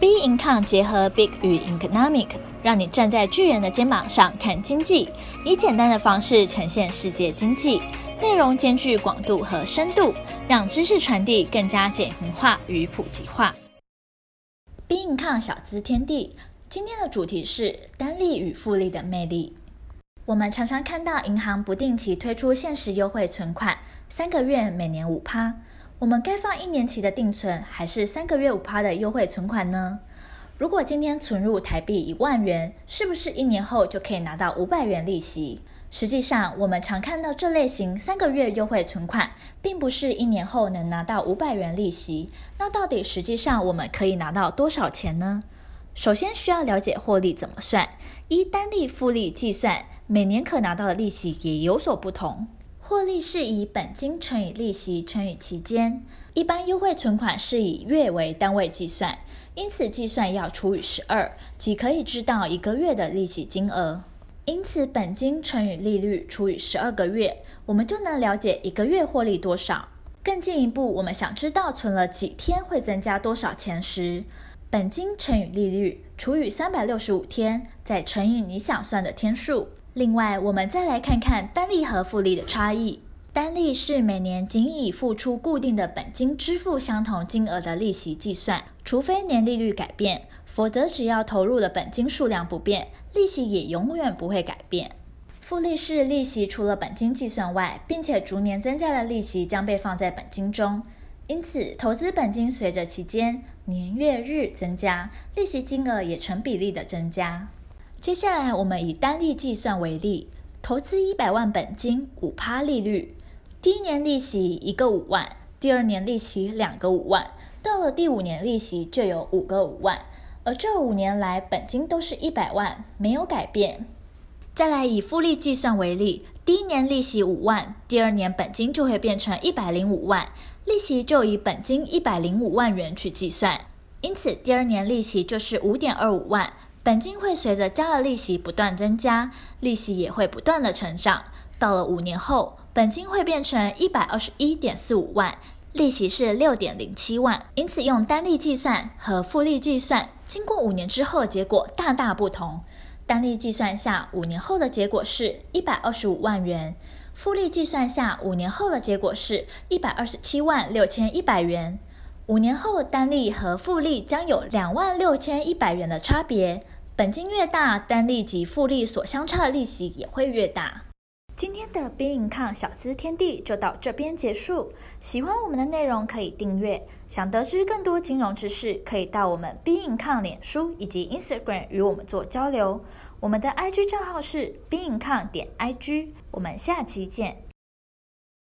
B Income 结合 Big 与 Economic，让你站在巨人的肩膀上看经济，以简单的方式呈现世界经济，内容兼具广度和深度，让知识传递更加简明化与普及化。Big Income 小资天地，今天的主题是单利与复利的魅力。我们常常看到银行不定期推出限时优惠存款，三个月每年五趴。我们该放一年期的定存，还是三个月五趴的优惠存款呢？如果今天存入台币一万元，是不是一年后就可以拿到五百元利息？实际上，我们常看到这类型三个月优惠存款，并不是一年后能拿到五百元利息。那到底实际上我们可以拿到多少钱呢？首先需要了解获利怎么算，依单利复利计算，每年可拿到的利息也有所不同。获利是以本金乘以利息乘以期间，一般优惠存款是以月为单位计算，因此计算要除以十二，即可以知道一个月的利息金额。因此，本金乘以利率除以十二个月，我们就能了解一个月获利多少。更进一步，我们想知道存了几天会增加多少钱时，本金乘以利率除以三百六十五天，再乘以你想算的天数。另外，我们再来看看单利和复利的差异。单利是每年仅以付出固定的本金支付相同金额的利息计算，除非年利率改变，否则只要投入的本金数量不变，利息也永远不会改变。复利是利息除了本金计算外，并且逐年增加的利息将被放在本金中，因此投资本金随着期间年月日增加，利息金额也成比例的增加。接下来，我们以单利计算为例，投资一百万本金，五趴利率，第一年利息一个五万，第二年利息两个五万，到了第五年利息就有五个五万，而这五年来本金都是一百万，没有改变。再来以复利计算为例，第一年利息五万，第二年本金就会变成一百零五万，利息就以本金一百零五万元去计算，因此第二年利息就是五点二五万。本金会随着加的利息不断增加，利息也会不断的成长。到了五年后，本金会变成一百二十一点四五万，利息是六点零七万。因此，用单利计算和复利计算，经过五年之后结果大大不同。单利计算下，五年后的结果是一百二十五万元；复利计算下，五年后的结果是一百二十七万六千一百元。五年后，单利和复利将有两万六千一百元的差别。本金越大，单利及复利所相差的利息也会越大。今天的 b i n c o 小资天地就到这边结束。喜欢我们的内容可以订阅，想得知更多金融知识，可以到我们 b i n c o 脸书以及 Instagram 与我们做交流。我们的 IG 账号是 b i n c o 点 IG。我们下期见。